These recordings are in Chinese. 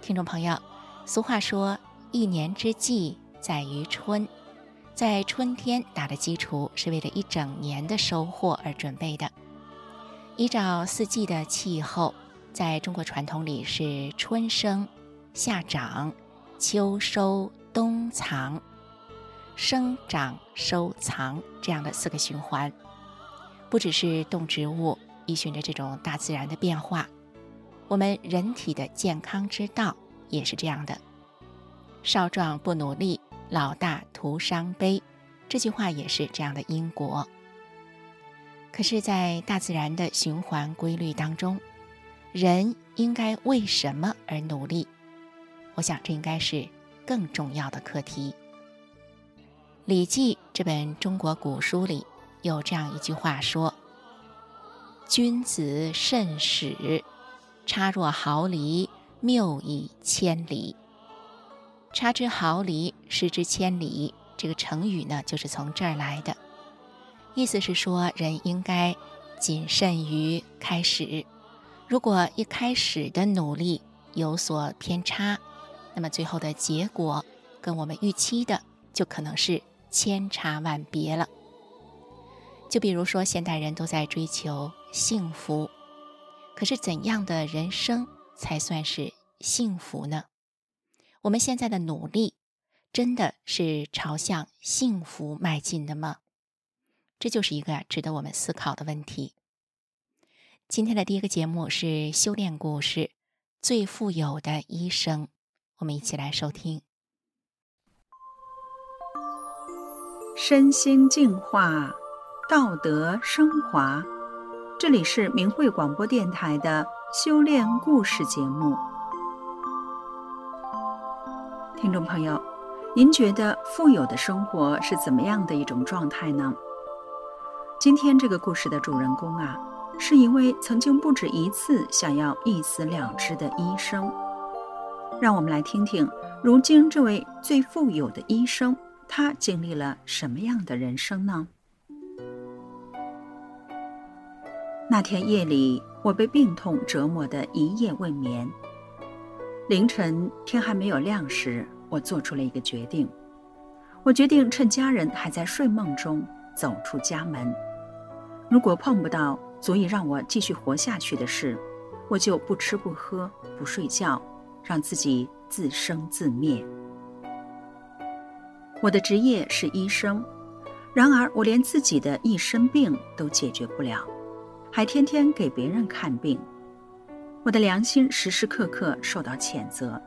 听众朋友，俗话说“一年之计在于春”，在春天打的基础是为了一整年的收获而准备的。依照四季的气候，在中国传统里是春生、夏长、秋收、冬藏，生长收藏这样的四个循环。不只是动植物依循着这种大自然的变化。我们人体的健康之道也是这样的，“少壮不努力，老大徒伤悲”，这句话也是这样的因果。可是，在大自然的循环规律当中，人应该为什么而努力？我想，这应该是更重要的课题。《礼记》这本中国古书里有这样一句话说：“君子慎始。”差若毫厘，谬以千里。差之毫厘，失之千里。这个成语呢，就是从这儿来的。意思是说，人应该谨慎于开始。如果一开始的努力有所偏差，那么最后的结果跟我们预期的就可能是千差万别了。就比如说，现代人都在追求幸福。可是，怎样的人生才算是幸福呢？我们现在的努力，真的是朝向幸福迈进的吗？这就是一个值得我们思考的问题。今天的第一个节目是修炼故事《最富有的医生》，我们一起来收听。身心净化，道德升华。这里是明慧广播电台的修炼故事节目，听众朋友，您觉得富有的生活是怎么样的一种状态呢？今天这个故事的主人公啊，是一位曾经不止一次想要一死了之的医生。让我们来听听，如今这位最富有的医生，他经历了什么样的人生呢？那天夜里，我被病痛折磨得一夜未眠。凌晨天还没有亮时，我做出了一个决定。我决定趁家人还在睡梦中走出家门。如果碰不到足以让我继续活下去的事，我就不吃不喝不睡觉，让自己自生自灭。我的职业是医生，然而我连自己的一身病都解决不了。还天天给别人看病，我的良心时时刻刻受到谴责。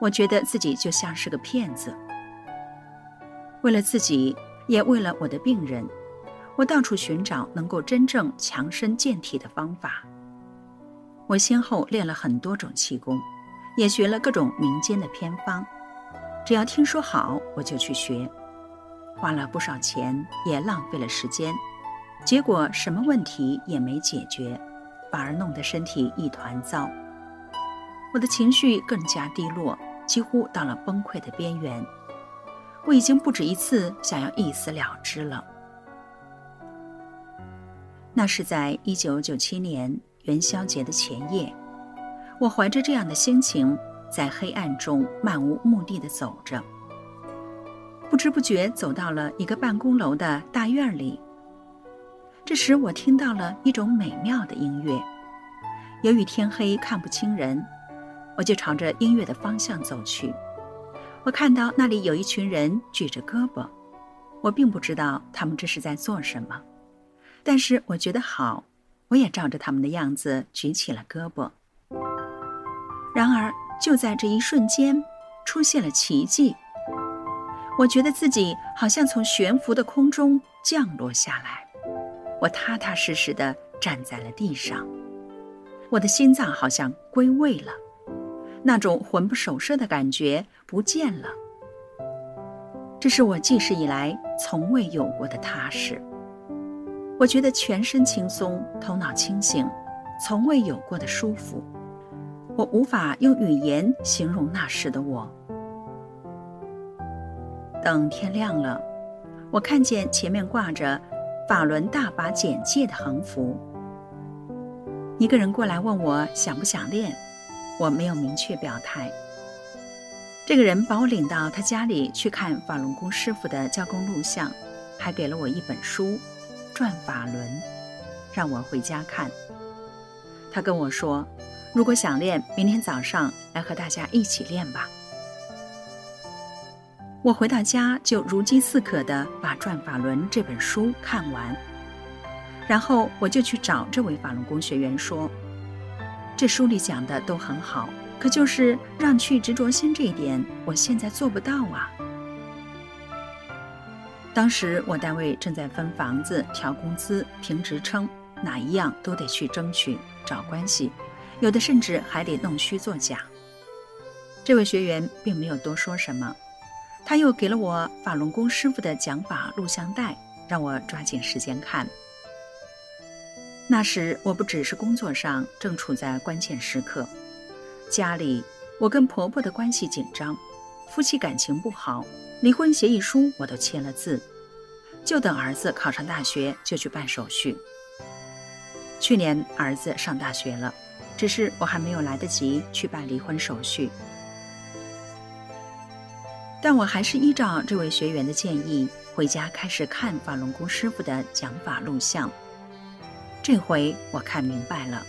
我觉得自己就像是个骗子。为了自己，也为了我的病人，我到处寻找能够真正强身健体的方法。我先后练了很多种气功，也学了各种民间的偏方。只要听说好，我就去学，花了不少钱，也浪费了时间。结果什么问题也没解决，反而弄得身体一团糟。我的情绪更加低落，几乎到了崩溃的边缘。我已经不止一次想要一死了之了。那是在一九九七年元宵节的前夜，我怀着这样的心情，在黑暗中漫无目的的走着，不知不觉走到了一个办公楼的大院里。这时，我听到了一种美妙的音乐。由于天黑看不清人，我就朝着音乐的方向走去。我看到那里有一群人举着胳膊，我并不知道他们这是在做什么，但是我觉得好，我也照着他们的样子举起了胳膊。然而，就在这一瞬间，出现了奇迹。我觉得自己好像从悬浮的空中降落下来。我踏踏实实地站在了地上，我的心脏好像归位了，那种魂不守舍的感觉不见了。这是我记事以来从未有过的踏实。我觉得全身轻松，头脑清醒，从未有过的舒服。我无法用语言形容那时的我。等天亮了，我看见前面挂着“法轮大法简介”的横幅。一个人过来问我想不想练，我没有明确表态。这个人把我领到他家里去看法轮功师傅的教功录像，还给了我一本书《转法轮》，让我回家看。他跟我说：“如果想练，明天早上来和大家一起练吧。”我回到家就如饥似渴地把《转法轮》这本书看完，然后我就去找这位法轮功学员说：“这书里讲的都很好。”可就是让去执着心这一点，我现在做不到啊。当时我单位正在分房子、调工资、评职称，哪一样都得去争取、找关系，有的甚至还得弄虚作假。这位学员并没有多说什么，他又给了我法轮功师傅的讲法录像带，让我抓紧时间看。那时我不只是工作上正处在关键时刻。家里，我跟婆婆的关系紧张，夫妻感情不好，离婚协议书我都签了字，就等儿子考上大学就去办手续。去年儿子上大学了，只是我还没有来得及去办离婚手续，但我还是依照这位学员的建议，回家开始看法轮功师傅的讲法录像。这回我看明白了，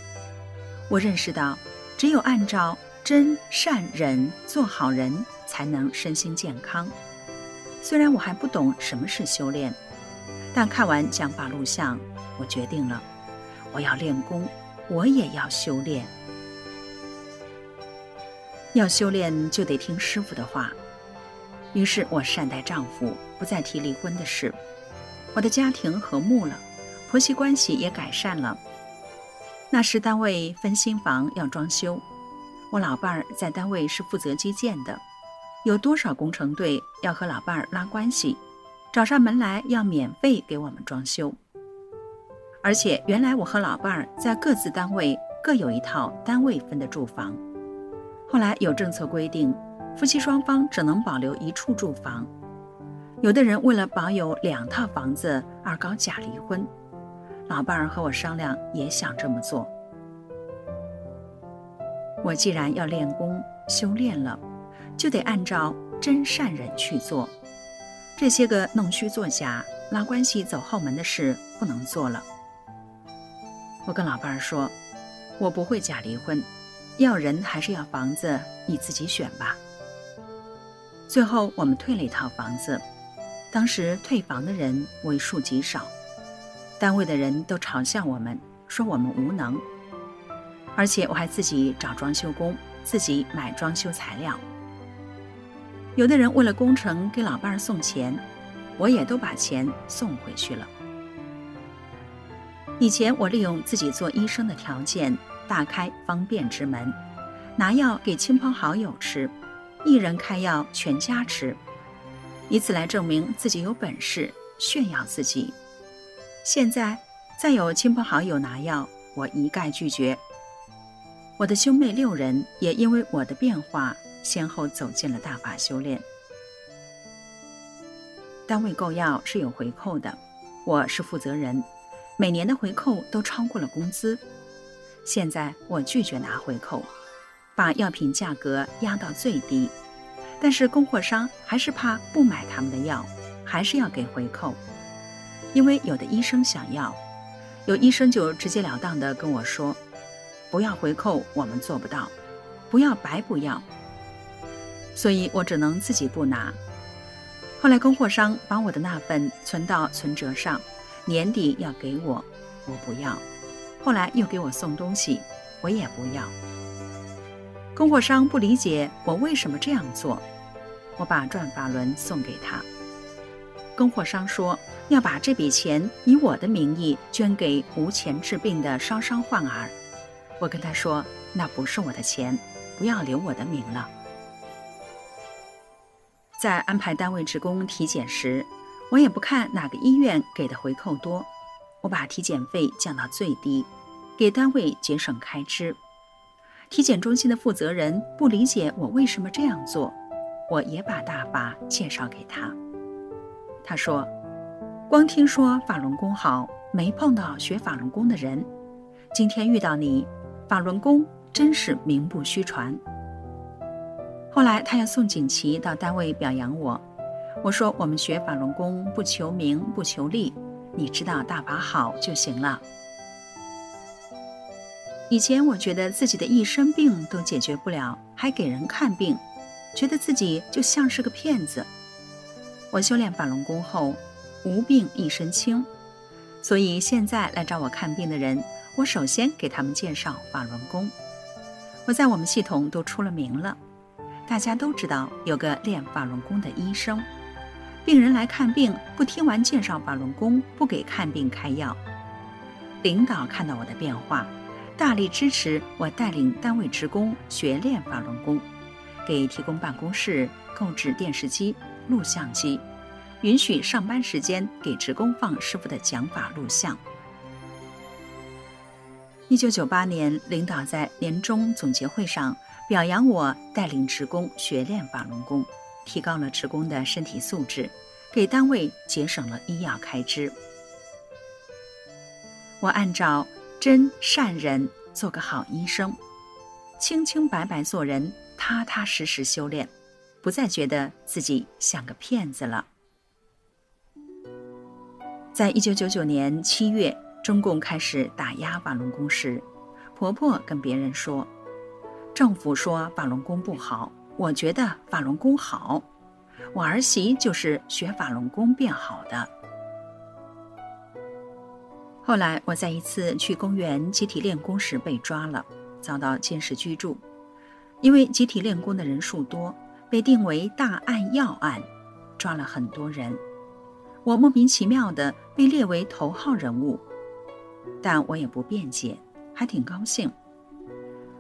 我认识到。只有按照真善忍做好人，才能身心健康。虽然我还不懂什么是修炼，但看完讲法录像，我决定了，我要练功，我也要修炼。要修炼就得听师傅的话。于是我善待丈夫，不再提离婚的事。我的家庭和睦了，婆媳关系也改善了。那时单位分新房要装修，我老伴儿在单位是负责基建的，有多少工程队要和老伴儿拉关系，找上门来要免费给我们装修。而且原来我和老伴儿在各自单位各有一套单位分的住房，后来有政策规定，夫妻双方只能保留一处住房。有的人为了保有两套房子而搞假离婚。老伴儿和我商量，也想这么做。我既然要练功修炼了，就得按照真善人去做。这些个弄虚作假、拉关系走后门的事不能做了。我跟老伴儿说，我不会假离婚，要人还是要房子，你自己选吧。最后我们退了一套房子，当时退房的人为数极少。单位的人都嘲笑我们，说我们无能，而且我还自己找装修工，自己买装修材料。有的人为了工程给老伴儿送钱，我也都把钱送回去了。以前我利用自己做医生的条件，大开方便之门，拿药给亲朋好友吃，一人开药全家吃，以此来证明自己有本事，炫耀自己。现在再有亲朋好友拿药，我一概拒绝。我的兄妹六人也因为我的变化，先后走进了大法修炼。单位购药是有回扣的，我是负责人，每年的回扣都超过了工资。现在我拒绝拿回扣，把药品价格压到最低，但是供货商还是怕不买他们的药，还是要给回扣。因为有的医生想要，有医生就直截了当的跟我说：“不要回扣，我们做不到；不要白不要。”所以我只能自己不拿。后来供货商把我的那份存到存折上，年底要给我，我不要。后来又给我送东西，我也不要。供货商不理解我为什么这样做，我把转法轮送给他。供货商说要把这笔钱以我的名义捐给无钱治病的烧伤患儿，我跟他说那不是我的钱，不要留我的名了。在安排单位职工体检时，我也不看哪个医院给的回扣多，我把体检费降到最低，给单位节省开支。体检中心的负责人不理解我为什么这样做，我也把大法介绍给他。他说：“光听说法轮功好，没碰到学法轮功的人。今天遇到你，法轮功真是名不虚传。”后来他要送锦旗到单位表扬我，我说：“我们学法轮功不求名不求利，你知道大法好就行了。”以前我觉得自己的一身病都解决不了，还给人看病，觉得自己就像是个骗子。我修炼法轮功后，无病一身轻，所以现在来找我看病的人，我首先给他们介绍法轮功。我在我们系统都出了名了，大家都知道有个练法轮功的医生，病人来看病不听完介绍法轮功，不给看病开药。领导看到我的变化。大力支持我带领单位职工学练法轮功，给提供办公室购置电视机、录像机，允许上班时间给职工放师傅的讲法录像。一九九八年，领导在年终总结会上表扬我带领职工学练法轮功，提高了职工的身体素质，给单位节省了医药开支。我按照。真善人，做个好医生，清清白白做人，踏踏实实修炼，不再觉得自己像个骗子了。在一九九九年七月，中共开始打压法轮功时，婆婆跟别人说：“政府说法轮功不好，我觉得法轮功好，我儿媳就是学法轮功变好的。”后来，我在一次去公园集体练功时被抓了，遭到监视居住。因为集体练功的人数多，被定为大案要案，抓了很多人。我莫名其妙的被列为头号人物，但我也不辩解，还挺高兴。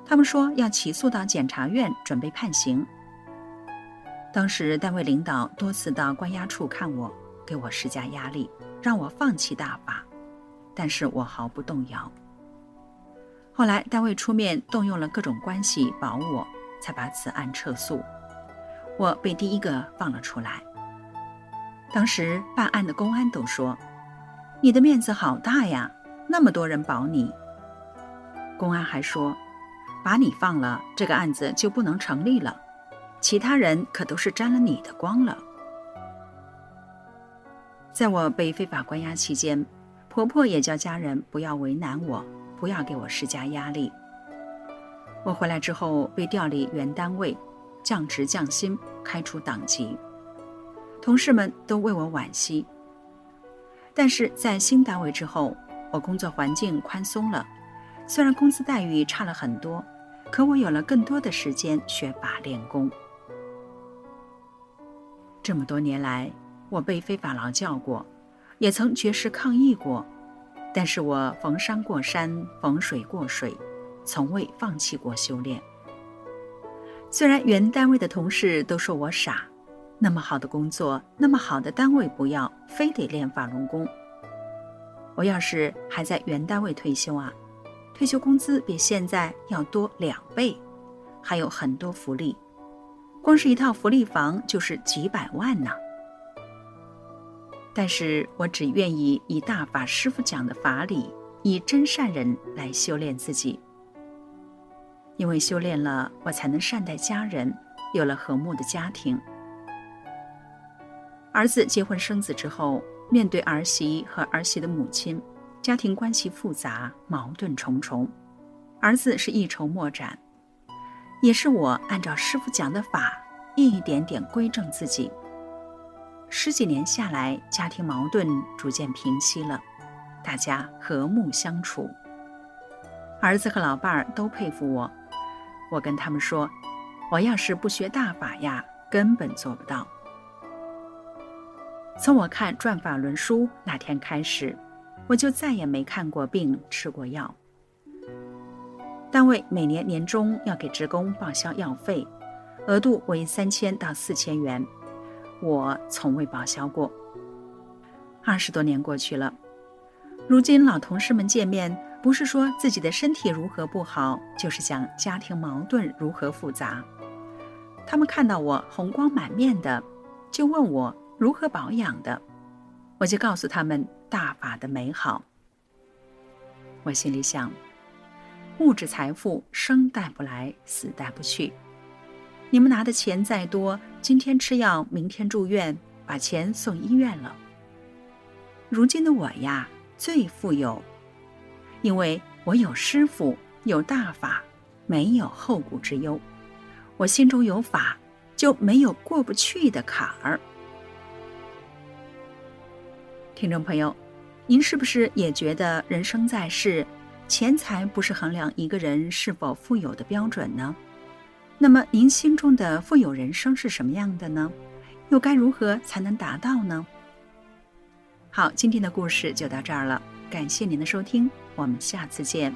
他们说要起诉到检察院，准备判刑。当时单位领导多次到关押处看我，给我施加压力，让我放弃大法。但是我毫不动摇。后来单位出面动用了各种关系保我，才把此案撤诉，我被第一个放了出来。当时办案的公安都说：“你的面子好大呀，那么多人保你。”公安还说：“把你放了，这个案子就不能成立了，其他人可都是沾了你的光了。”在我被非法关押期间。婆婆也叫家人不要为难我，不要给我施加压力。我回来之后被调离原单位，降职降薪，开除党籍，同事们都为我惋惜。但是在新单位之后，我工作环境宽松了，虽然工资待遇差了很多，可我有了更多的时间学法练功。这么多年来，我被非法劳教过。也曾绝食抗议过，但是我逢山过山，逢水过水，从未放弃过修炼。虽然原单位的同事都说我傻，那么好的工作，那么好的单位不要，非得练法轮功。我要是还在原单位退休啊，退休工资比现在要多两倍，还有很多福利，光是一套福利房就是几百万呢。但是我只愿意以大法师父讲的法理，以真善人来修炼自己。因为修炼了，我才能善待家人，有了和睦的家庭。儿子结婚生子之后，面对儿媳和儿媳的母亲，家庭关系复杂，矛盾重重。儿子是一筹莫展，也是我按照师傅讲的法，一点点归正自己。十几年下来，家庭矛盾逐渐平息了，大家和睦相处。儿子和老伴儿都佩服我。我跟他们说，我要是不学大法呀，根本做不到。从我看《转法轮》书那天开始，我就再也没看过病、吃过药。单位每年年终要给职工报销药费，额度为三千到四千元，我从未报销过。二十多年过去了，如今老同事们见面，不是说自己的身体如何不好，就是讲家庭矛盾如何复杂。他们看到我红光满面的，就问我如何保养的，我就告诉他们大法的美好。我心里想。物质财富生带不来，死带不去。你们拿的钱再多，今天吃药，明天住院，把钱送医院了。如今的我呀，最富有，因为我有师傅，有大法，没有后顾之忧。我心中有法，就没有过不去的坎儿。听众朋友，您是不是也觉得人生在世？钱财不是衡量一个人是否富有的标准呢？那么您心中的富有人生是什么样的呢？又该如何才能达到呢？好，今天的故事就到这儿了，感谢您的收听，我们下次见。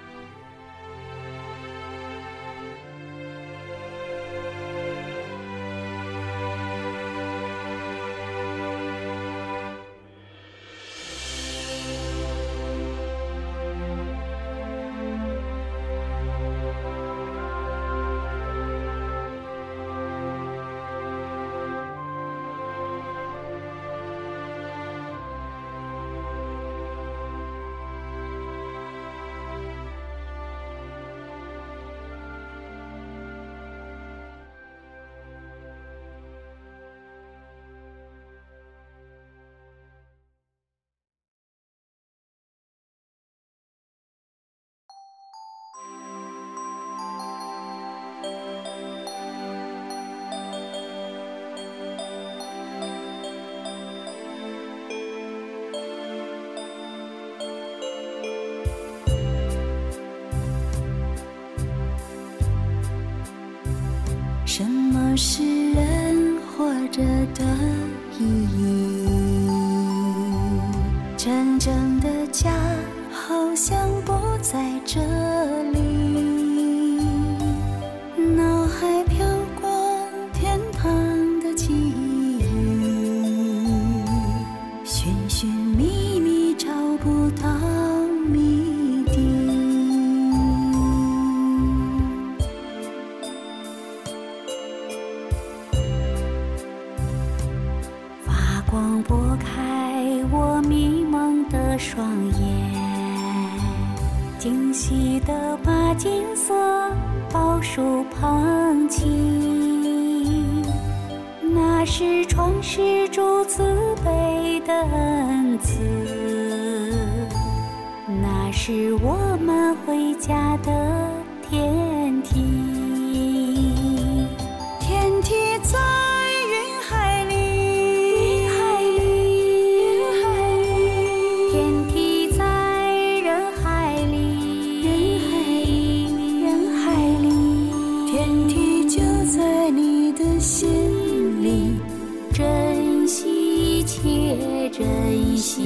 珍惜，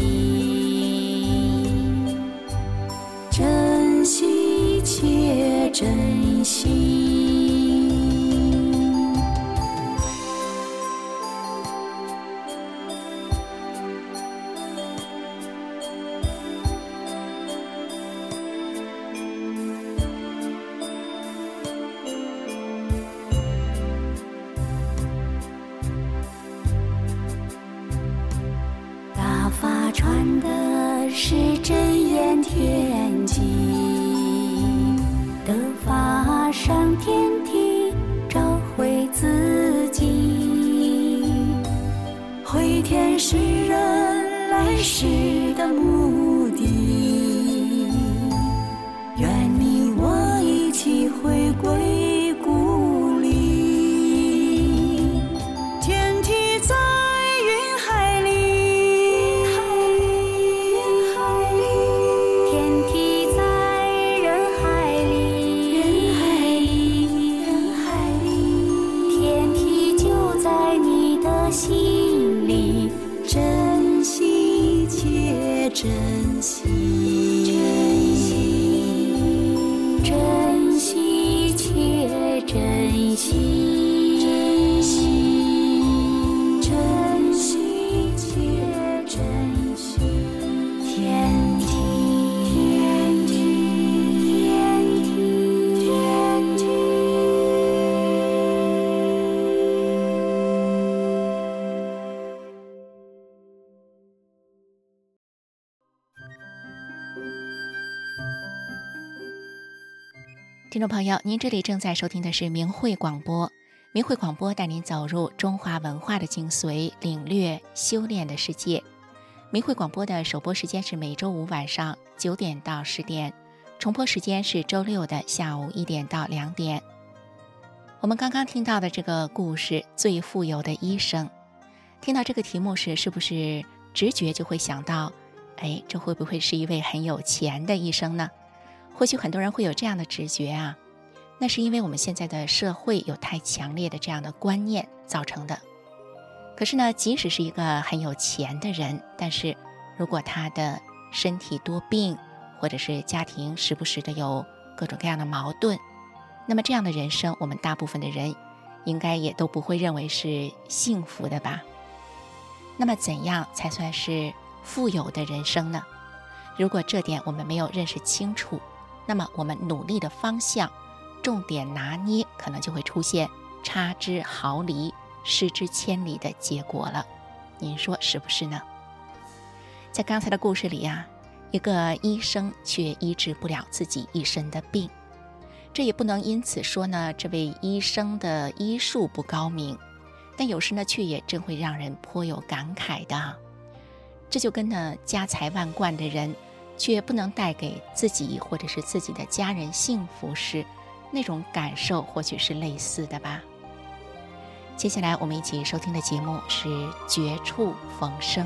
珍惜且珍惜。听众朋友，您这里正在收听的是明慧广播。明慧广播带您走入中华文化的精髓，领略修炼的世界。明慧广播的首播时间是每周五晚上九点到十点，重播时间是周六的下午一点到两点。我们刚刚听到的这个故事《最富有的医生》，听到这个题目时，是不是直觉就会想到，哎，这会不会是一位很有钱的医生呢？或许很多人会有这样的直觉啊，那是因为我们现在的社会有太强烈的这样的观念造成的。可是呢，即使是一个很有钱的人，但是如果他的身体多病，或者是家庭时不时的有各种各样的矛盾，那么这样的人生，我们大部分的人应该也都不会认为是幸福的吧？那么怎样才算是富有的人生呢？如果这点我们没有认识清楚，那么我们努力的方向、重点拿捏，可能就会出现差之毫厘、失之千里的结果了。您说是不是呢？在刚才的故事里呀，一个医生却医治不了自己一身的病，这也不能因此说呢，这位医生的医术不高明。但有时呢，却也真会让人颇有感慨的。这就跟那家财万贯的人。却不能带给自己或者是自己的家人幸福时，那种感受或许是类似的吧。接下来我们一起收听的节目是《绝处逢生》。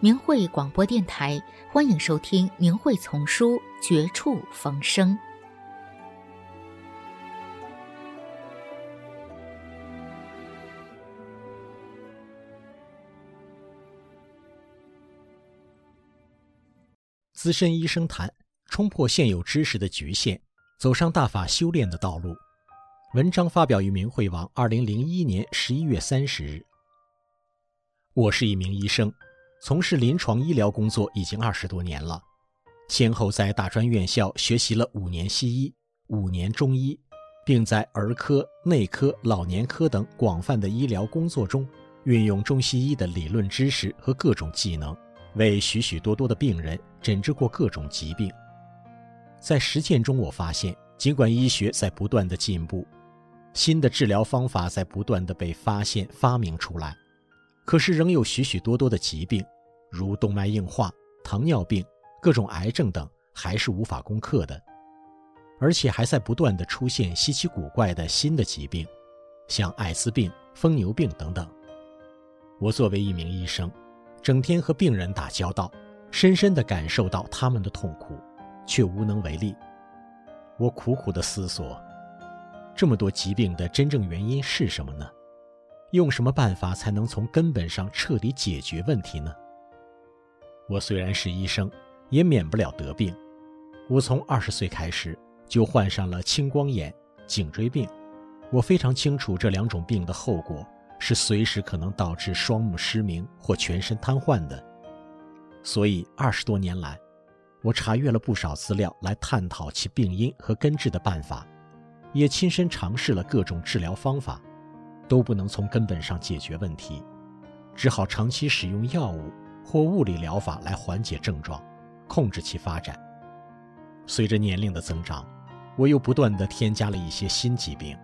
明慧广播电台，欢迎收听《明慧丛书·绝处逢生》。资深医生谈冲破现有知识的局限，走上大法修炼的道路。文章发表于明慧网，二零零一年十一月三十日。我是一名医生。从事临床医疗工作已经二十多年了，先后在大专院校学习了五年西医、五年中医，并在儿科、内科、老年科等广泛的医疗工作中，运用中西医的理论知识和各种技能，为许许多多的病人诊治过各种疾病。在实践中，我发现，尽管医学在不断的进步，新的治疗方法在不断的被发现、发明出来。可是仍有许许多多的疾病，如动脉硬化、糖尿病、各种癌症等，还是无法攻克的，而且还在不断的出现稀奇古怪的新的疾病，像艾滋病、疯牛病等等。我作为一名医生，整天和病人打交道，深深地感受到他们的痛苦，却无能为力。我苦苦地思索，这么多疾病的真正原因是什么呢？用什么办法才能从根本上彻底解决问题呢？我虽然是医生，也免不了得病。我从二十岁开始就患上了青光眼、颈椎病。我非常清楚这两种病的后果是随时可能导致双目失明或全身瘫痪的。所以二十多年来，我查阅了不少资料来探讨其病因和根治的办法，也亲身尝试了各种治疗方法。都不能从根本上解决问题，只好长期使用药物或物理疗法来缓解症状，控制其发展。随着年龄的增长，我又不断地添加了一些新疾病，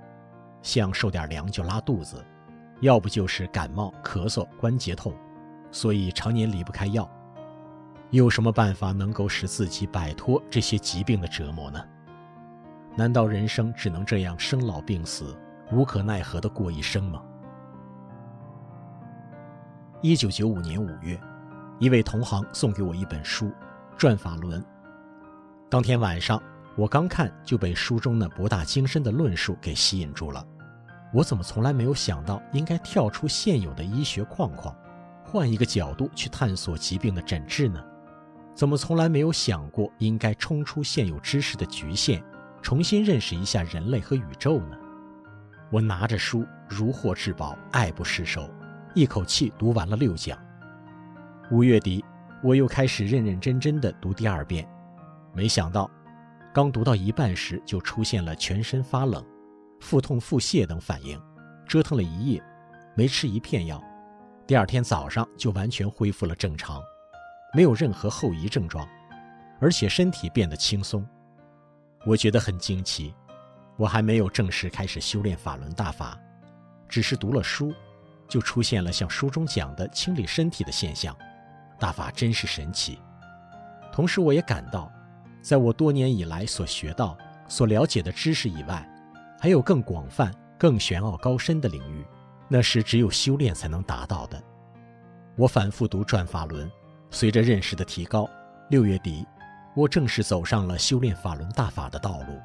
像受点凉就拉肚子，要不就是感冒、咳嗽、关节痛，所以常年离不开药。有什么办法能够使自己摆脱这些疾病的折磨呢？难道人生只能这样生老病死？无可奈何的过一生吗？一九九五年五月，一位同行送给我一本书《转法轮》。当天晚上，我刚看就被书中那博大精深的论述给吸引住了。我怎么从来没有想到应该跳出现有的医学框框，换一个角度去探索疾病的诊治呢？怎么从来没有想过应该冲出现有知识的局限，重新认识一下人类和宇宙呢？我拿着书如获至宝，爱不释手。一口气读完了六讲。五月底，我又开始认认真真的读第二遍，没想到，刚读到一半时就出现了全身发冷、腹痛、腹泻等反应，折腾了一夜，没吃一片药，第二天早上就完全恢复了正常，没有任何后遗症状，而且身体变得轻松。我觉得很惊奇，我还没有正式开始修炼法轮大法，只是读了书。就出现了像书中讲的清理身体的现象，大法真是神奇。同时，我也感到，在我多年以来所学到、所了解的知识以外，还有更广泛、更玄奥高深的领域，那是只有修炼才能达到的。我反复读《转法轮》，随着认识的提高，六月底，我正式走上了修炼法轮大法的道路，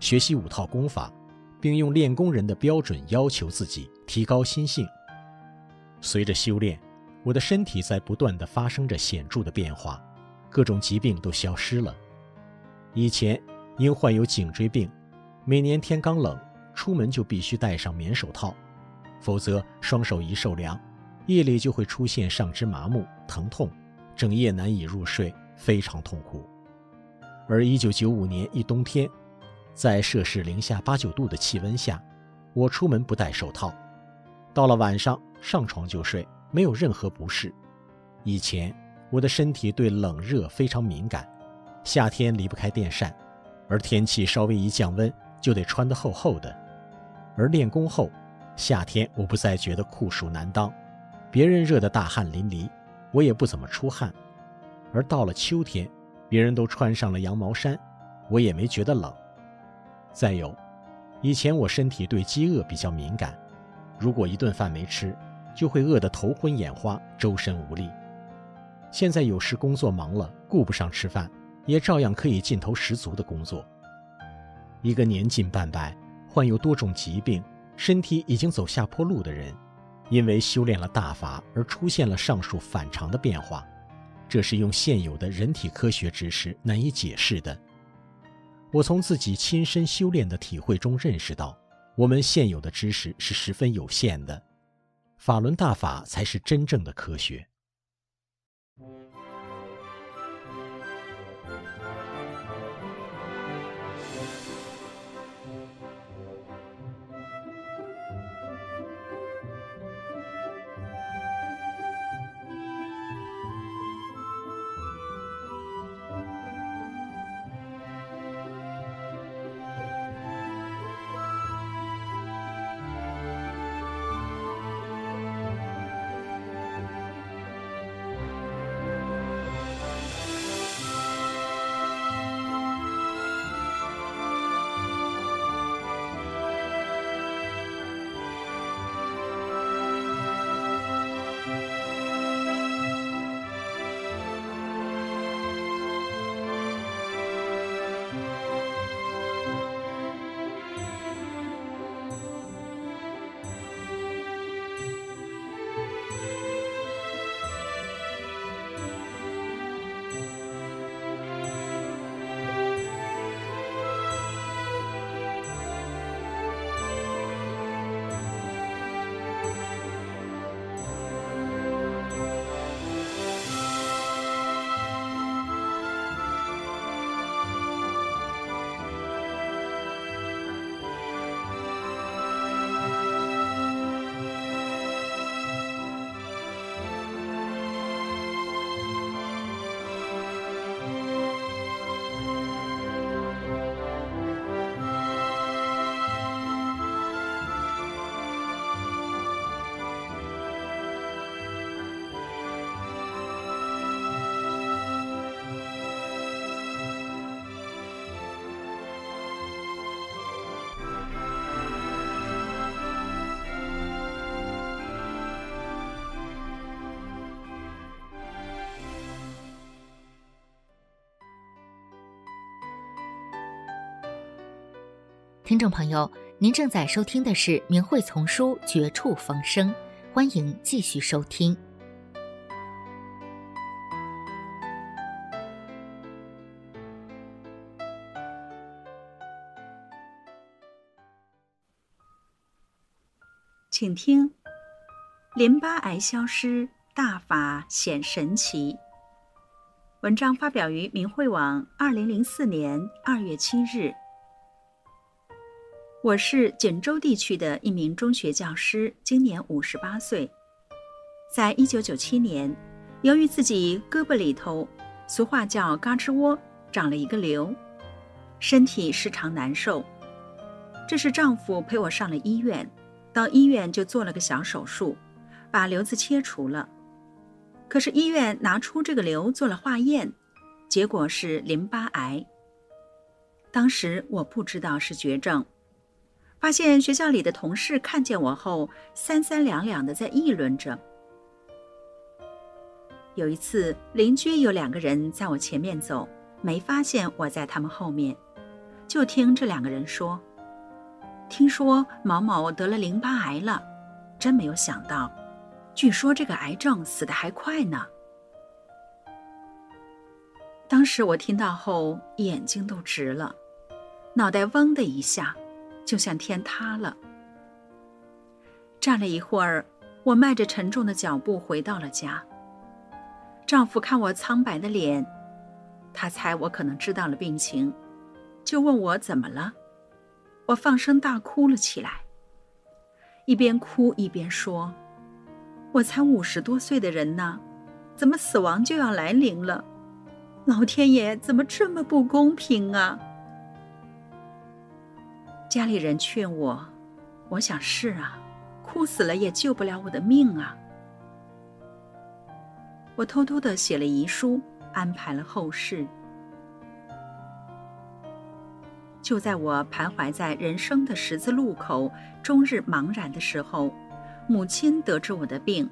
学习五套功法。并用练功人的标准要求自己，提高心性。随着修炼，我的身体在不断的发生着显著的变化，各种疾病都消失了。以前因患有颈椎病，每年天刚冷，出门就必须戴上棉手套，否则双手一受凉，夜里就会出现上肢麻木、疼痛，整夜难以入睡，非常痛苦。而1995年一冬天。在摄氏零下八九度的气温下，我出门不戴手套，到了晚上上床就睡，没有任何不适。以前我的身体对冷热非常敏感，夏天离不开电扇，而天气稍微一降温就得穿得厚厚的。而练功后，夏天我不再觉得酷暑难当，别人热得大汗淋漓，我也不怎么出汗。而到了秋天，别人都穿上了羊毛衫，我也没觉得冷。再有，以前我身体对饥饿比较敏感，如果一顿饭没吃，就会饿得头昏眼花、周身无力。现在有时工作忙了，顾不上吃饭，也照样可以劲头十足的工作。一个年近半百、患有多种疾病、身体已经走下坡路的人，因为修炼了大法而出现了上述反常的变化，这是用现有的人体科学知识难以解释的。我从自己亲身修炼的体会中认识到，我们现有的知识是十分有限的，法轮大法才是真正的科学。听众朋友，您正在收听的是明慧丛书《绝处逢生》，欢迎继续收听。请听：淋巴癌消失，大法显神奇。文章发表于明慧网，二零零四年二月七日。我是锦州地区的一名中学教师，今年五十八岁。在一九九七年，由于自己胳膊里头，俗话叫“嘎吱窝”，长了一个瘤，身体时常难受。这是丈夫陪我上了医院，到医院就做了个小手术，把瘤子切除了。可是医院拿出这个瘤做了化验，结果是淋巴癌。当时我不知道是绝症。发现学校里的同事看见我后，三三两两的在议论着。有一次，邻居有两个人在我前面走，没发现我在他们后面，就听这两个人说：“听说某某得了淋巴癌了，真没有想到，据说这个癌症死得还快呢。”当时我听到后，眼睛都直了，脑袋嗡的一下。就像天塌了。站了一会儿，我迈着沉重的脚步回到了家。丈夫看我苍白的脸，他猜我可能知道了病情，就问我怎么了。我放声大哭了起来，一边哭一边说：“我才五十多岁的人呢，怎么死亡就要来临了？老天爷怎么这么不公平啊！”家里人劝我，我想是啊，哭死了也救不了我的命啊。我偷偷的写了遗书，安排了后事。就在我徘徊在人生的十字路口，终日茫然的时候，母亲得知我的病，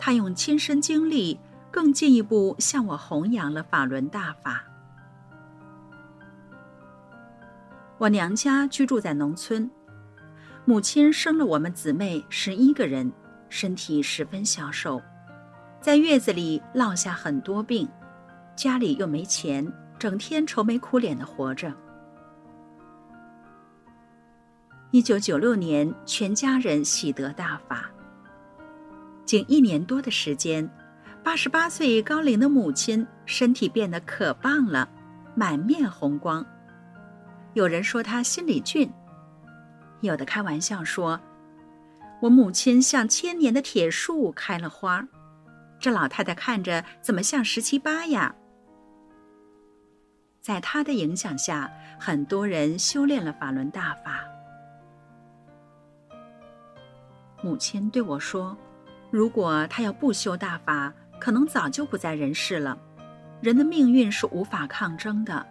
她用亲身经历，更进一步向我弘扬了法轮大法。我娘家居住在农村，母亲生了我们姊妹十一个人，身体十分消瘦，在月子里落下很多病，家里又没钱，整天愁眉苦脸的活着。一九九六年，全家人喜得大法，仅一年多的时间，八十八岁高龄的母亲身体变得可棒了，满面红光。有人说他心里俊，有的开玩笑说：“我母亲像千年的铁树开了花，这老太太看着怎么像十七八呀？”在她的影响下，很多人修炼了法轮大法。母亲对我说：“如果她要不修大法，可能早就不在人世了。人的命运是无法抗争的。”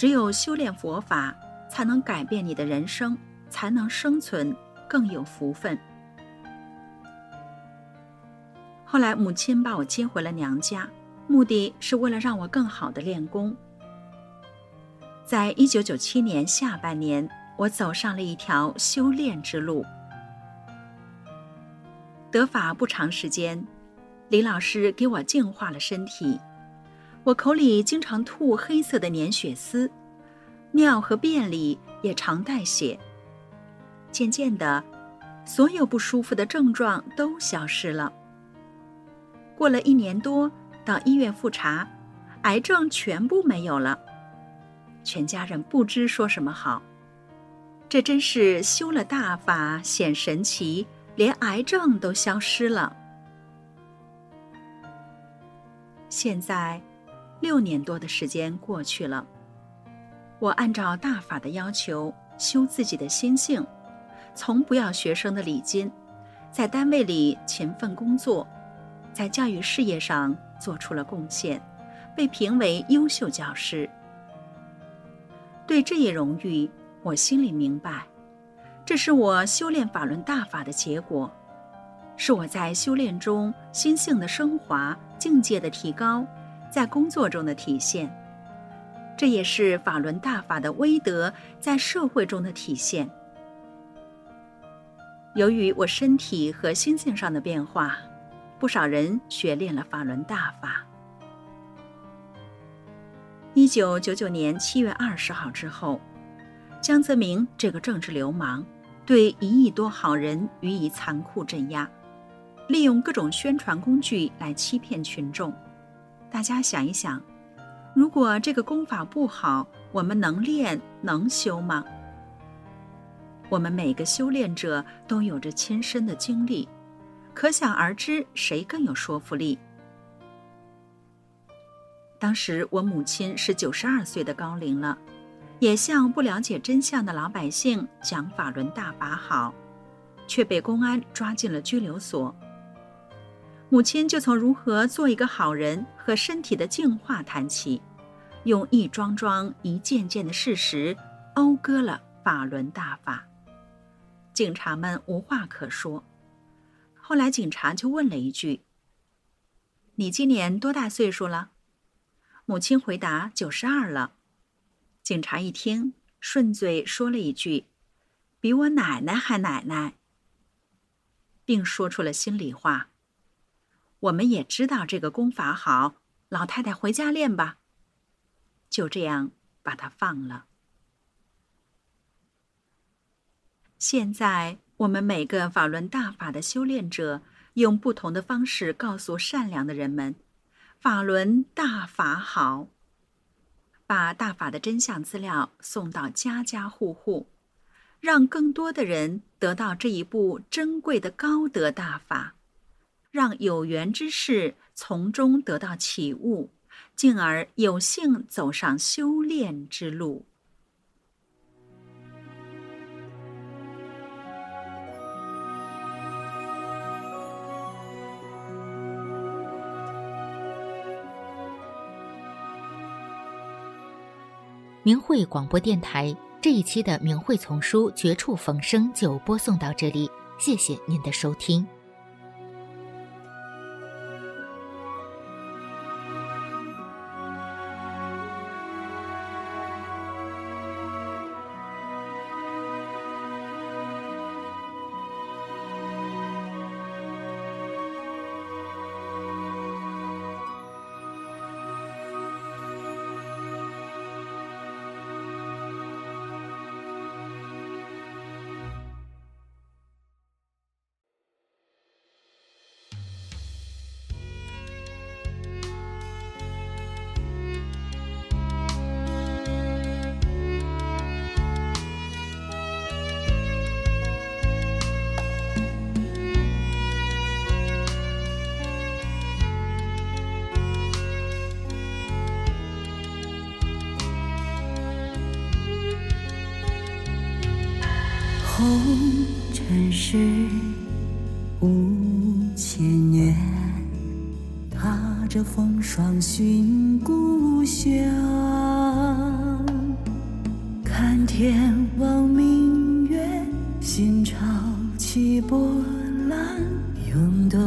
只有修炼佛法，才能改变你的人生，才能生存，更有福分。后来，母亲把我接回了娘家，目的是为了让我更好的练功。在一九九七年下半年，我走上了一条修炼之路。得法不长时间，李老师给我净化了身体。我口里经常吐黑色的粘血丝，尿和便里也常带血。渐渐的，所有不舒服的症状都消失了。过了一年多，到医院复查，癌症全部没有了。全家人不知说什么好，这真是修了大法显神奇，连癌症都消失了。现在。六年多的时间过去了，我按照大法的要求修自己的心性，从不要学生的礼金，在单位里勤奋工作，在教育事业上做出了贡献，被评为优秀教师。对这一荣誉，我心里明白，这是我修炼法轮大法的结果，是我在修炼中心性的升华、境界的提高。在工作中的体现，这也是法轮大法的威德在社会中的体现。由于我身体和心境上的变化，不少人学练了法轮大法。一九九九年七月二十号之后，江泽民这个政治流氓对一亿多好人予以残酷镇压，利用各种宣传工具来欺骗群众。大家想一想，如果这个功法不好，我们能练能修吗？我们每个修炼者都有着亲身的经历，可想而知，谁更有说服力？当时我母亲是九十二岁的高龄了，也向不了解真相的老百姓讲法轮大法好，却被公安抓进了拘留所。母亲就从如何做一个好人和身体的净化谈起，用一桩桩、一件件的事实讴歌了法轮大法。警察们无话可说。后来警察就问了一句：“你今年多大岁数了？”母亲回答：“九十二了。”警察一听，顺嘴说了一句：“比我奶奶还奶奶。”并说出了心里话：“我们也知道这个功法好，老太太回家练吧。”就这样把它放了。现在，我们每个法轮大法的修炼者，用不同的方式告诉善良的人们：法轮大法好。把大法的真相资料送到家家户户，让更多的人得到这一部珍贵的高德大法，让有缘之士从中得到启悟，进而有幸走上修炼之路。明慧广播电台这一期的《明慧丛书》绝处逢生就播送到这里，谢谢您的收听。明月，心潮起波澜，涌动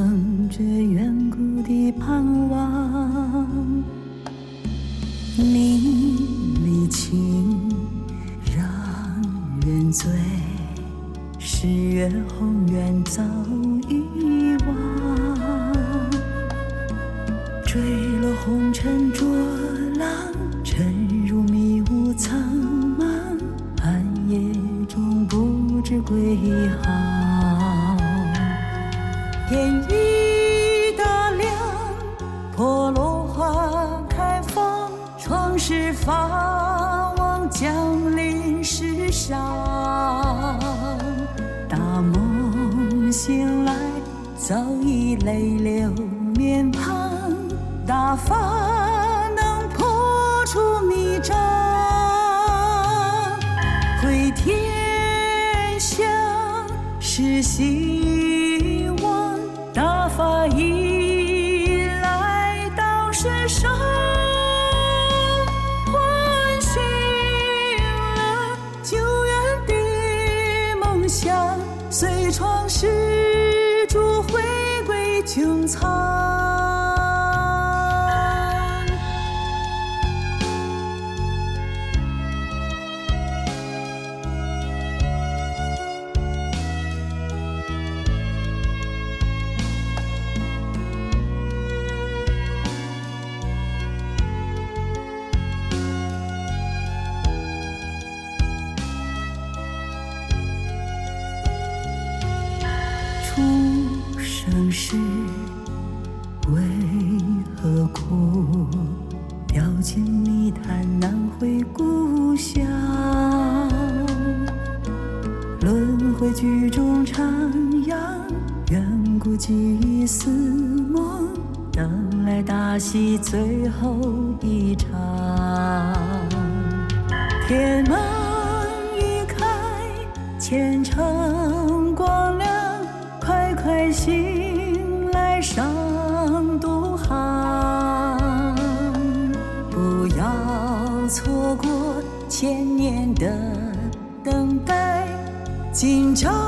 着远古的盼望，你离情让人醉。十月红愿早何苦，表情泥潭难回故乡。轮回剧中徜徉，远古记忆似梦，等来大戏最后一场。天门一开，前程光亮，快快醒今朝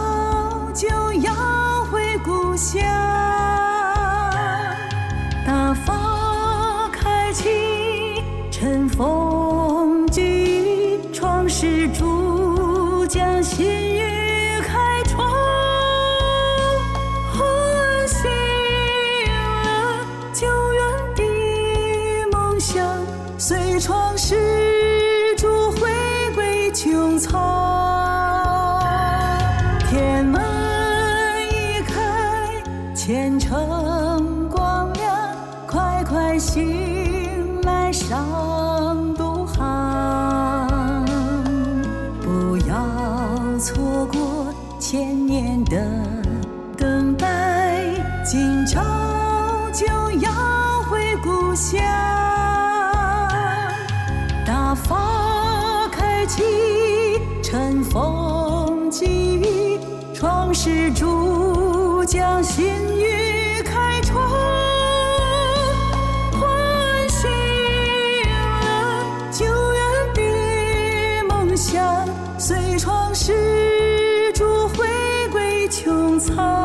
往事，逐回归穹苍。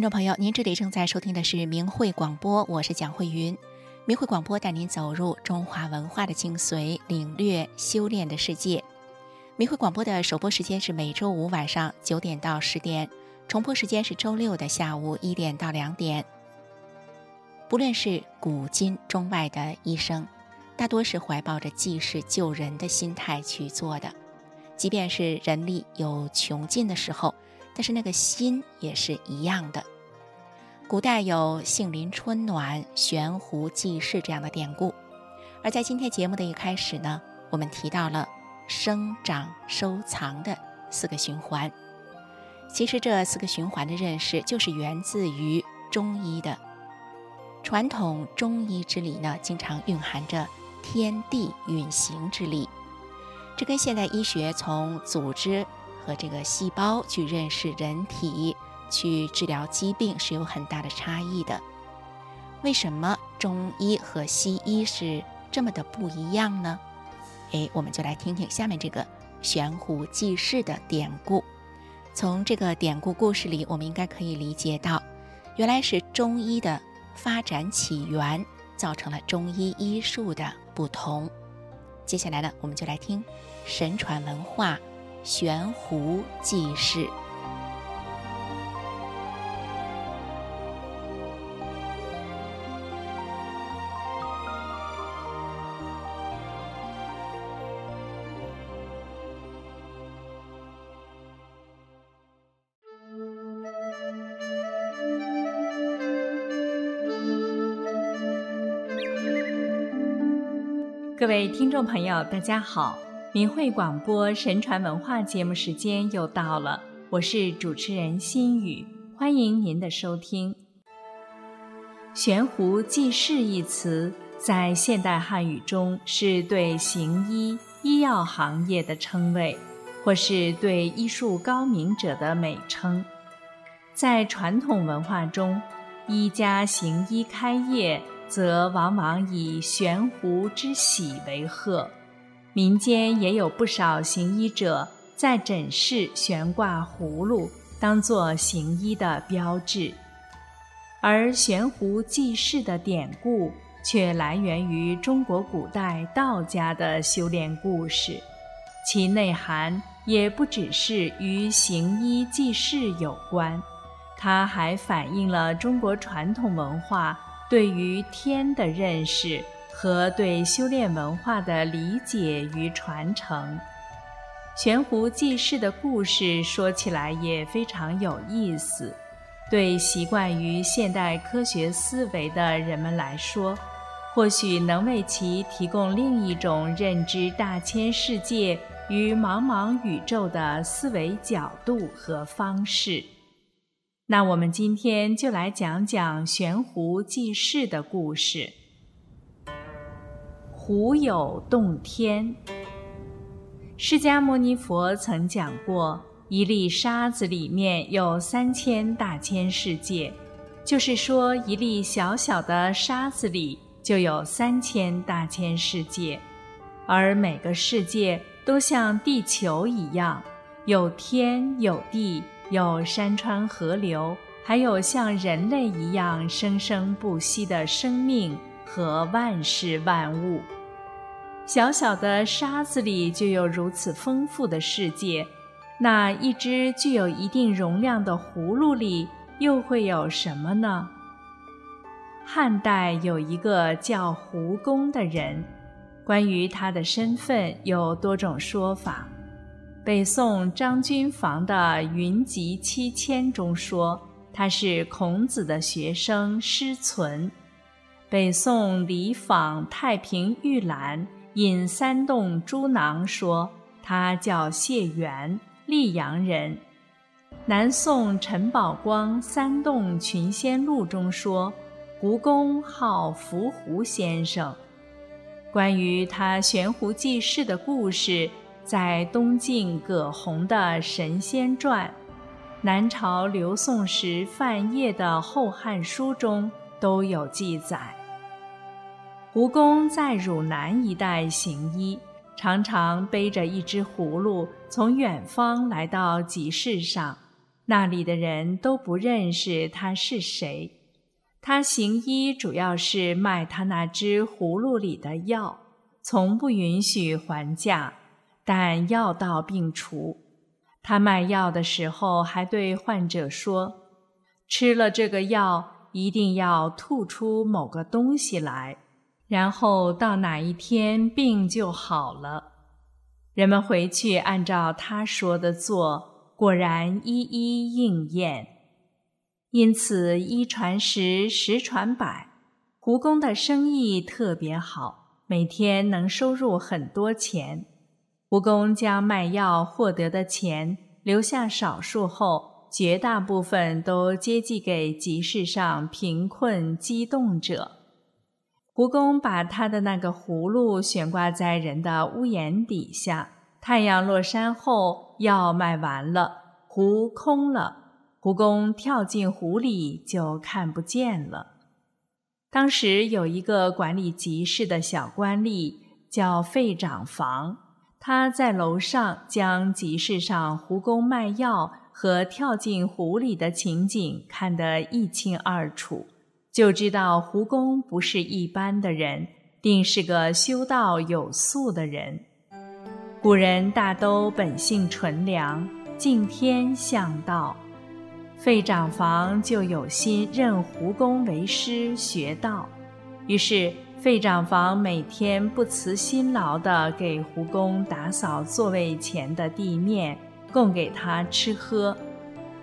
听众朋友，您这里正在收听的是明慧广播，我是蒋慧云。明慧广播带您走入中华文化的精髓，领略修炼的世界。明慧广播的首播时间是每周五晚上九点到十点，重播时间是周六的下午一点到两点。不论是古今中外的医生，大多是怀抱着济世救人的心态去做的。即便是人力有穷尽的时候，但是那个心也是一样的。古代有“杏林春暖，悬壶济世”这样的典故，而在今天节目的一开始呢，我们提到了生长收藏的四个循环。其实这四个循环的认识，就是源自于中医的传统中医之理呢，经常蕴含着天地运行之理。这跟现代医学从组织和这个细胞去认识人体、去治疗疾病是有很大的差异的。为什么中医和西医是这么的不一样呢？诶，我们就来听听下面这个悬壶济世的典故。从这个典故故事里，我们应该可以理解到，原来是中医的发展起源造成了中医医术的不同。接下来呢，我们就来听神传文化悬壶济世。各位听众朋友，大家好！明慧广播神传文化节目时间又到了，我是主持人心雨，欢迎您的收听。悬壶济世一词在现代汉语中是对行医、医药行业的称谓，或是对医术高明者的美称。在传统文化中，医家行医开业。则往往以悬壶之喜为贺，民间也有不少行医者在诊室悬挂葫芦，当做行医的标志。而悬壶济世的典故却来源于中国古代道家的修炼故事，其内涵也不只是与行医济世有关，它还反映了中国传统文化对于天的认识和对修炼文化的理解与传承。悬壶济世的故事说起来也非常有意思。对习惯于现代科学思维的人们来说，或许能为其提供另一种认知大千世界与茫茫宇宙的思维角度和方式。那我们今天就来讲讲悬壶济世的故事。壶有洞天，释迦牟尼佛曾讲过。一粒沙子里面有三千大千世界，就是说，一粒小小的沙子里就有三千大千世界，而每个世界都像地球一样，有天有地，有山川河流，还有像人类一样生生不息的生命和万事万物。小小的沙子里就有如此丰富的世界。那一只具有一定容量的葫芦里又会有什么呢？汉代有一个叫胡公的人，关于他的身份有多种说法。北宋张君房的《云集七千》中说他是孔子的学生师存。北宋李昉《太平御览·引三洞诸囊》说他叫谢元。溧阳人，南宋陈宝光《三洞群仙录》中说，胡公号伏狐先生。关于他悬壶济世的故事，在东晋葛洪的《神仙传》，南朝刘宋时范晔的《后汉书》中都有记载。胡公在汝南一带行医。常常背着一只葫芦从远方来到集市上，那里的人都不认识他是谁。他行医主要是卖他那只葫芦里的药，从不允许还价，但药到病除。他卖药的时候还对患者说：“吃了这个药，一定要吐出某个东西来。”然后到哪一天病就好了，人们回去按照他说的做，果然一一应验。因此一传十，十传百，胡公的生意特别好，每天能收入很多钱。胡公将卖药获得的钱留下少数后，绝大部分都接济给集市上贫困激动者。胡公把他的那个葫芦悬挂在人的屋檐底下，太阳落山后，药卖完了，壶空了，胡公跳进湖里就看不见了。当时有一个管理集市的小官吏叫费长房，他在楼上将集市上胡公卖药和跳进湖里的情景看得一清二楚。就知道胡公不是一般的人，定是个修道有素的人。古人大都本性纯良，敬天向道。费长房就有心认胡公为师学道，于是费长房每天不辞辛劳地给胡公打扫座位前的地面，供给他吃喝。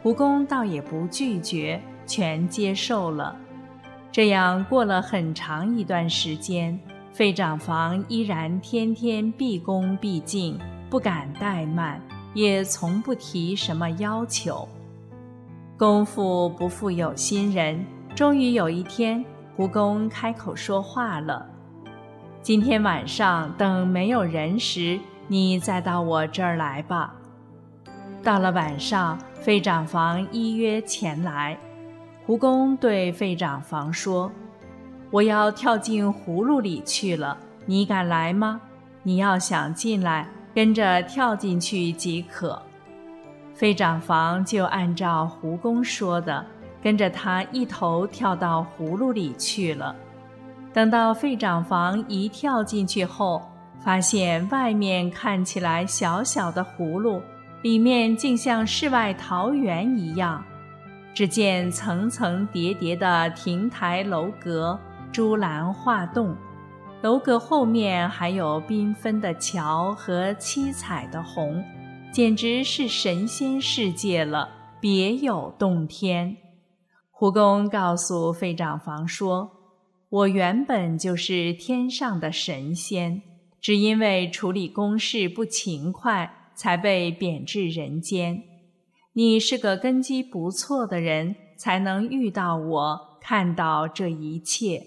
胡公倒也不拒绝，全接受了。这样过了很长一段时间，费长房依然天天毕恭毕敬，不敢怠慢，也从不提什么要求。功夫不负有心人，终于有一天，胡公开口说话了：“今天晚上等没有人时，你再到我这儿来吧。”到了晚上，费长房依约前来。胡公对费长房说：“我要跳进葫芦里去了，你敢来吗？你要想进来，跟着跳进去即可。”费长房就按照胡公说的，跟着他一头跳到葫芦里去了。等到费长房一跳进去后，发现外面看起来小小的葫芦，里面竟像世外桃源一样。只见层层叠叠的亭台楼阁，珠栏画栋，楼阁后面还有缤纷的桥和七彩的虹。简直是神仙世界了，别有洞天。胡公告诉费长房说：“我原本就是天上的神仙，只因为处理公事不勤快，才被贬至人间。你是个根基不错的人，才能遇到我，看到这一切。”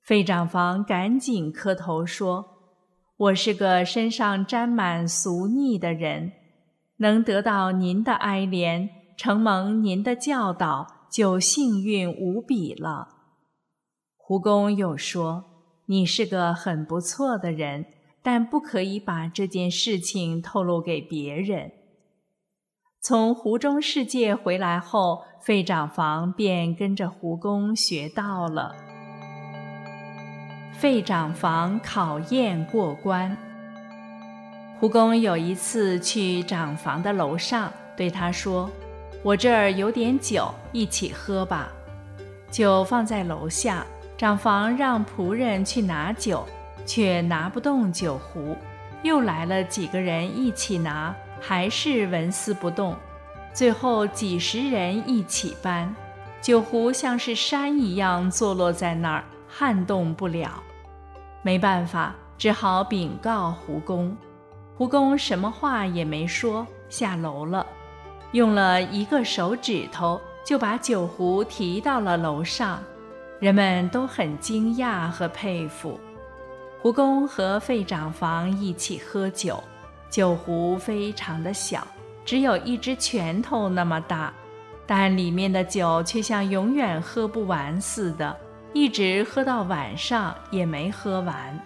费长房赶紧磕头说。我是个身上沾满俗腻的人，能得到您的哀怜，承蒙您的教导，就幸运无比了。胡公又说：“你是个很不错的人，但不可以把这件事情透露给别人。”从湖中世界回来后，费长房便跟着胡公学道了。费长房考验过关。胡公有一次去长房的楼上，对他说：“我这儿有点酒，一起喝吧。”酒放在楼下，长房让仆人去拿酒，却拿不动酒壶。又来了几个人一起拿，还是纹丝不动。最后几十人一起搬，酒壶像是山一样坐落在那儿，撼动不了。没办法，只好禀告胡公。胡公什么话也没说，下楼了。用了一个手指头，就把酒壶提到了楼上。人们都很惊讶和佩服。胡公和费长房一起喝酒，酒壶非常的小，只有一只拳头那么大，但里面的酒却像永远喝不完似的。一直喝到晚上也没喝完。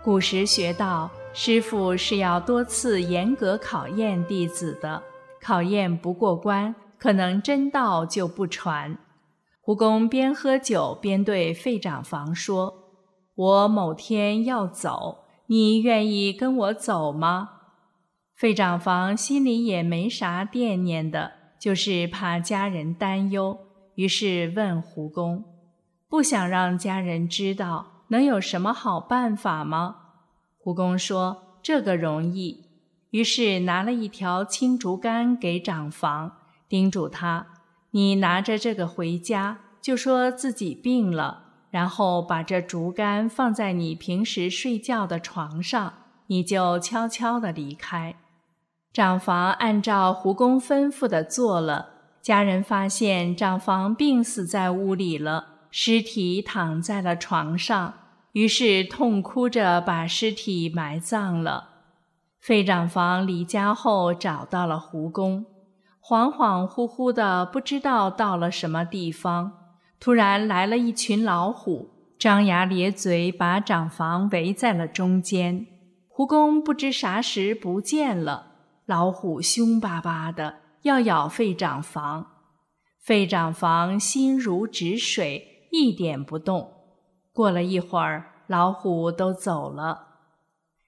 古时学道，师傅是要多次严格考验弟子的，考验不过关，可能真道就不传。胡公边喝酒边对费长房说：“我某天要走，你愿意跟我走吗？”费长房心里也没啥惦念的，就是怕家人担忧，于是问胡公。不想让家人知道，能有什么好办法吗？胡公说：“这个容易。”于是拿了一条青竹竿给长房，叮嘱他：“你拿着这个回家，就说自己病了，然后把这竹竿放在你平时睡觉的床上，你就悄悄地离开。”长房按照胡公吩咐的做了。家人发现长房病死在屋里了。尸体躺在了床上，于是痛哭着把尸体埋葬了。费长房离家后找到了胡公，恍恍惚惚的不知道到了什么地方，突然来了一群老虎，张牙咧嘴把长房围在了中间。胡公不知啥时不见了，老虎凶巴巴的要咬费长房，费长房心如止水。一点不动。过了一会儿，老虎都走了。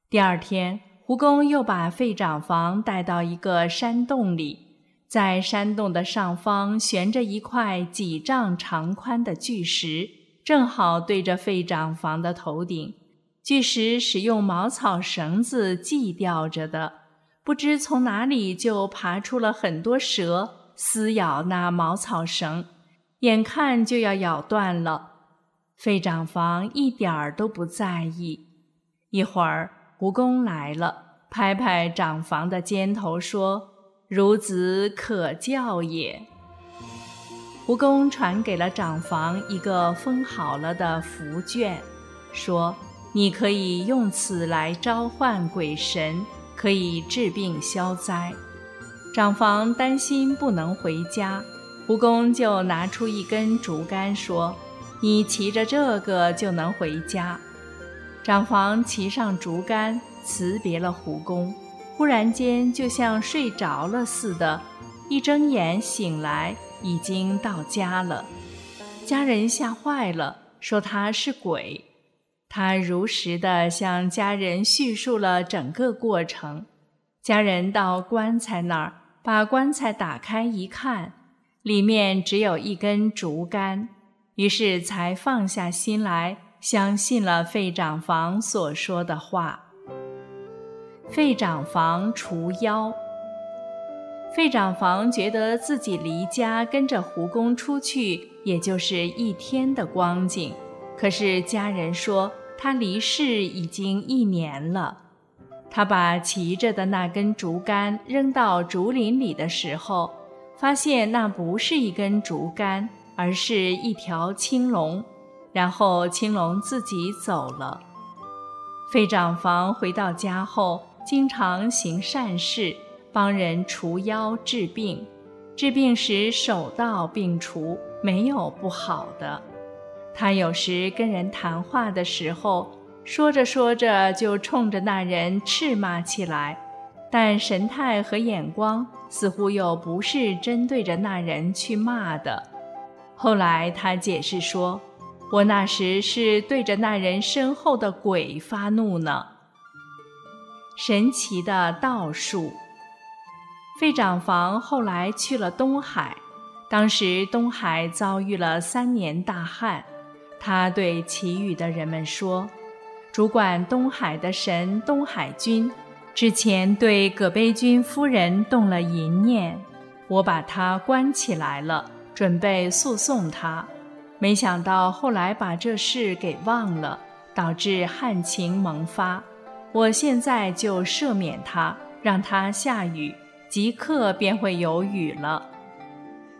第二天，胡公又把费长房带到一个山洞里，在山洞的上方悬着一块几丈长宽的巨石，正好对着费长房的头顶。巨石是用茅草绳子系吊着的，不知从哪里就爬出了很多蛇，撕咬那茅草绳。眼看就要咬断了，费长房一点儿都不在意。一会儿，胡公来了，拍拍长房的肩头说：“孺子可教也。”胡公传给了长房一个封好了的符卷，说：“你可以用此来召唤鬼神，可以治病消灾。”长房担心不能回家。胡公就拿出一根竹竿，说：“你骑着这个就能回家。”长房骑上竹竿，辞别了胡公，忽然间就像睡着了似的，一睁眼醒来，已经到家了。家人吓坏了，说他是鬼。他如实的向家人叙述了整个过程。家人到棺材那儿，把棺材打开一看，里面只有一根竹竿，于是才放下心来。相信了费长房所说的话。费长房除妖。费长房觉得自己离家跟着胡公出去，也就是一天的光景。可是家人说他离世已经一年了。他把骑着的那根竹竿扔到竹林里的时候，发现那不是一根竹竿，而是一条青龙。然后青龙自己走了。费长房回到家后，经常行善事，帮人除妖治病。治病时手到病除，没有不好的。他有时跟人谈话的时候，说着说着就冲着那人斥骂起来，但神态和眼光似乎又不是针对着那人去骂的。后来他解释说。我那时是对着那人身后的鬼发怒呢。神奇的道术。费长房后来去了东海，当时东海遭遇了三年大旱，他对其余的人们说：“主管东海的神东海君，之前对葛悲君夫人动了淫念，我把他关起来了，准备诉讼他。”没想到后来把这事给忘了，导致旱情萌发。我现在就赦免他，让他下雨，即刻便会有雨了。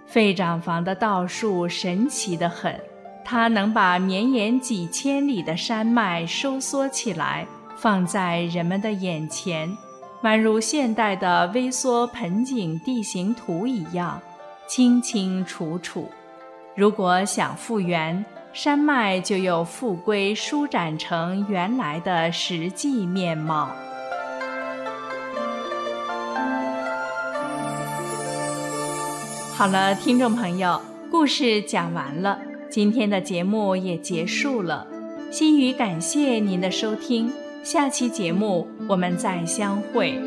费长房的道术神奇的很，他能把绵延几千里的山脉收缩起来，放在人们的眼前，宛如现代的微缩盆景地形图一样，清清楚楚。如果想复原，山脉就又复归舒展成原来的实际面貌。好了，听众朋友，故事讲完了，今天的节目也结束了。心语感谢您的收听，下期节目我们再相会。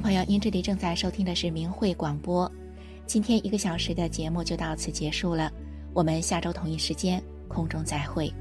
朋友，您这里正在收听的是明慧广播。今天一个小时的节目就到此结束了，我们下周同一时间空中再会。